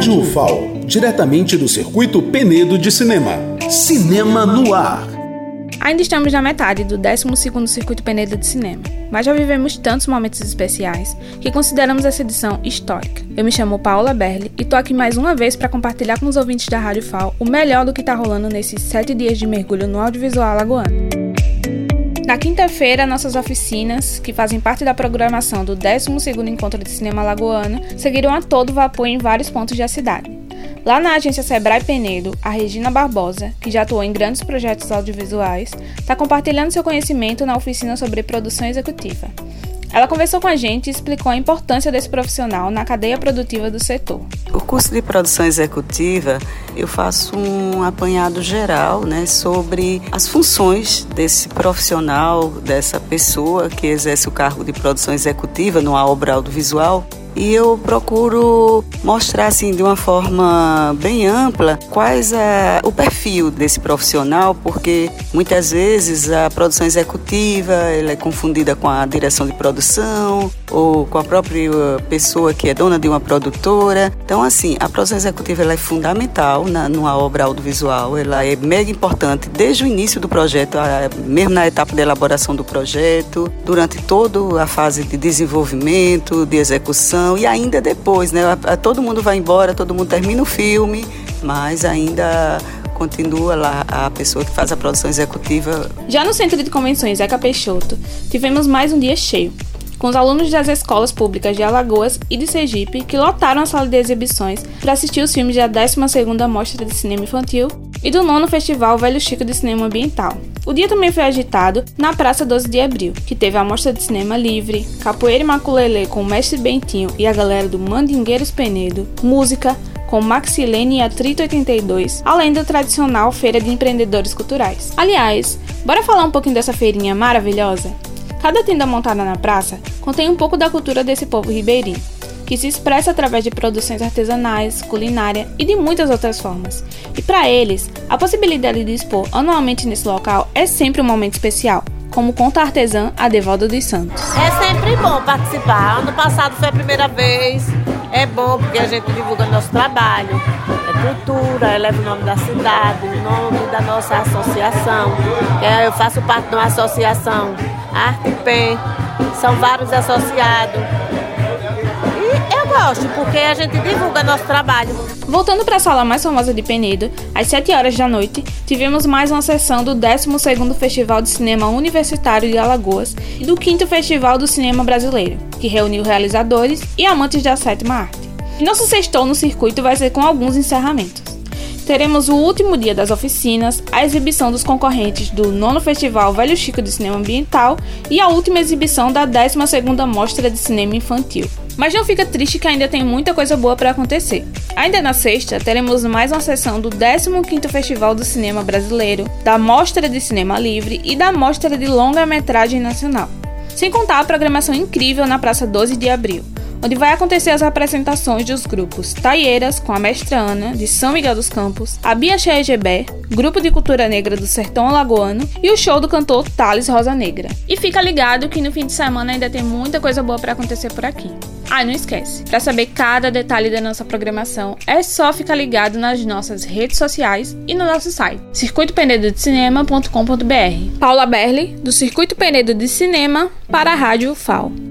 Rádio UFAL, diretamente do Circuito Penedo de Cinema. Cinema no ar. Ainda estamos na metade do 12º Circuito Penedo de Cinema, mas já vivemos tantos momentos especiais que consideramos essa edição histórica. Eu me chamo Paula Berli e tô aqui mais uma vez para compartilhar com os ouvintes da Rádio FAO o melhor do que tá rolando nesses sete dias de mergulho no audiovisual alagoano. Na quinta-feira, nossas oficinas, que fazem parte da programação do 12º Encontro de Cinema Lagoano, seguiram a todo vapor em vários pontos da cidade. Lá na agência Sebrae Penedo, a Regina Barbosa, que já atuou em grandes projetos audiovisuais, está compartilhando seu conhecimento na oficina sobre produção executiva. Ela conversou com a gente e explicou a importância desse profissional na cadeia produtiva do setor. O curso de produção executiva, eu faço um apanhado geral né, sobre as funções desse profissional, dessa pessoa que exerce o cargo de produção executiva numa obra audiovisual e eu procuro mostrar assim de uma forma bem ampla quais é o perfil desse profissional, porque muitas vezes a produção executiva ela é confundida com a direção de produção ou com a própria pessoa que é dona de uma produtora. Então assim, a produção executiva ela é fundamental na, numa obra audiovisual, ela é mega importante desde o início do projeto, mesmo na etapa de elaboração do projeto, durante toda a fase de desenvolvimento, de execução e ainda depois, né? Todo mundo vai embora, todo mundo termina o filme, mas ainda continua lá a pessoa que faz a produção executiva. Já no Centro de Convenções Zeca Peixoto, tivemos mais um dia cheio, com os alunos das escolas públicas de Alagoas e de Sergipe que lotaram a sala de exibições para assistir os filmes da 12ª Mostra de Cinema Infantil e do nono Festival Velho Chico de Cinema Ambiental. O dia também foi agitado na Praça 12 de Abril, que teve a mostra de cinema livre, capoeira e maculelê com o mestre Bentinho e a galera do Mandingueiros Penedo, música com Maxilene e Atrito 82, além da tradicional feira de empreendedores culturais. Aliás, bora falar um pouquinho dessa feirinha maravilhosa? Cada tenda montada na praça contém um pouco da cultura desse povo ribeirinho que se expressa através de produções artesanais, culinária e de muitas outras formas. E para eles, a possibilidade de expor anualmente nesse local é sempre um momento especial, como conta a artesã Adevalda dos Santos. É sempre bom participar. Ano passado foi a primeira vez. É bom porque a gente divulga nosso trabalho, é cultura, eleva o nome da cidade, o nome da nossa associação. É, eu faço parte de uma associação, Arte Pen, são vários associados gosto, porque a gente divulga nosso trabalho. Voltando para a sala mais famosa de Penedo, às 7 horas da noite, tivemos mais uma sessão do 12º Festival de Cinema Universitário de Alagoas e do 5 Festival do Cinema Brasileiro, que reuniu realizadores e amantes da sétima arte. E nosso sextou no circuito vai ser com alguns encerramentos teremos o último dia das oficinas, a exibição dos concorrentes do nono Festival Velho Chico de Cinema Ambiental e a última exibição da 12ª Mostra de Cinema Infantil. Mas não fica triste que ainda tem muita coisa boa para acontecer. Ainda na sexta, teremos mais uma sessão do 15º Festival do Cinema Brasileiro, da Mostra de Cinema Livre e da Mostra de Longa-Metragem Nacional. Sem contar a programação incrível na Praça 12 de Abril onde vai acontecer as apresentações dos grupos Taieiras, com a mestra Ana, de São Miguel dos Campos, a Bia Cheegebé, Grupo de Cultura Negra do Sertão Alagoano e o show do cantor Thales Rosa Negra. E fica ligado que no fim de semana ainda tem muita coisa boa para acontecer por aqui. Ah, não esquece, para saber cada detalhe da nossa programação, é só ficar ligado nas nossas redes sociais e no nosso site, circuitopenedodecinema.com.br. Paula Berli, do Circuito Penedo de Cinema, para a Rádio FAO.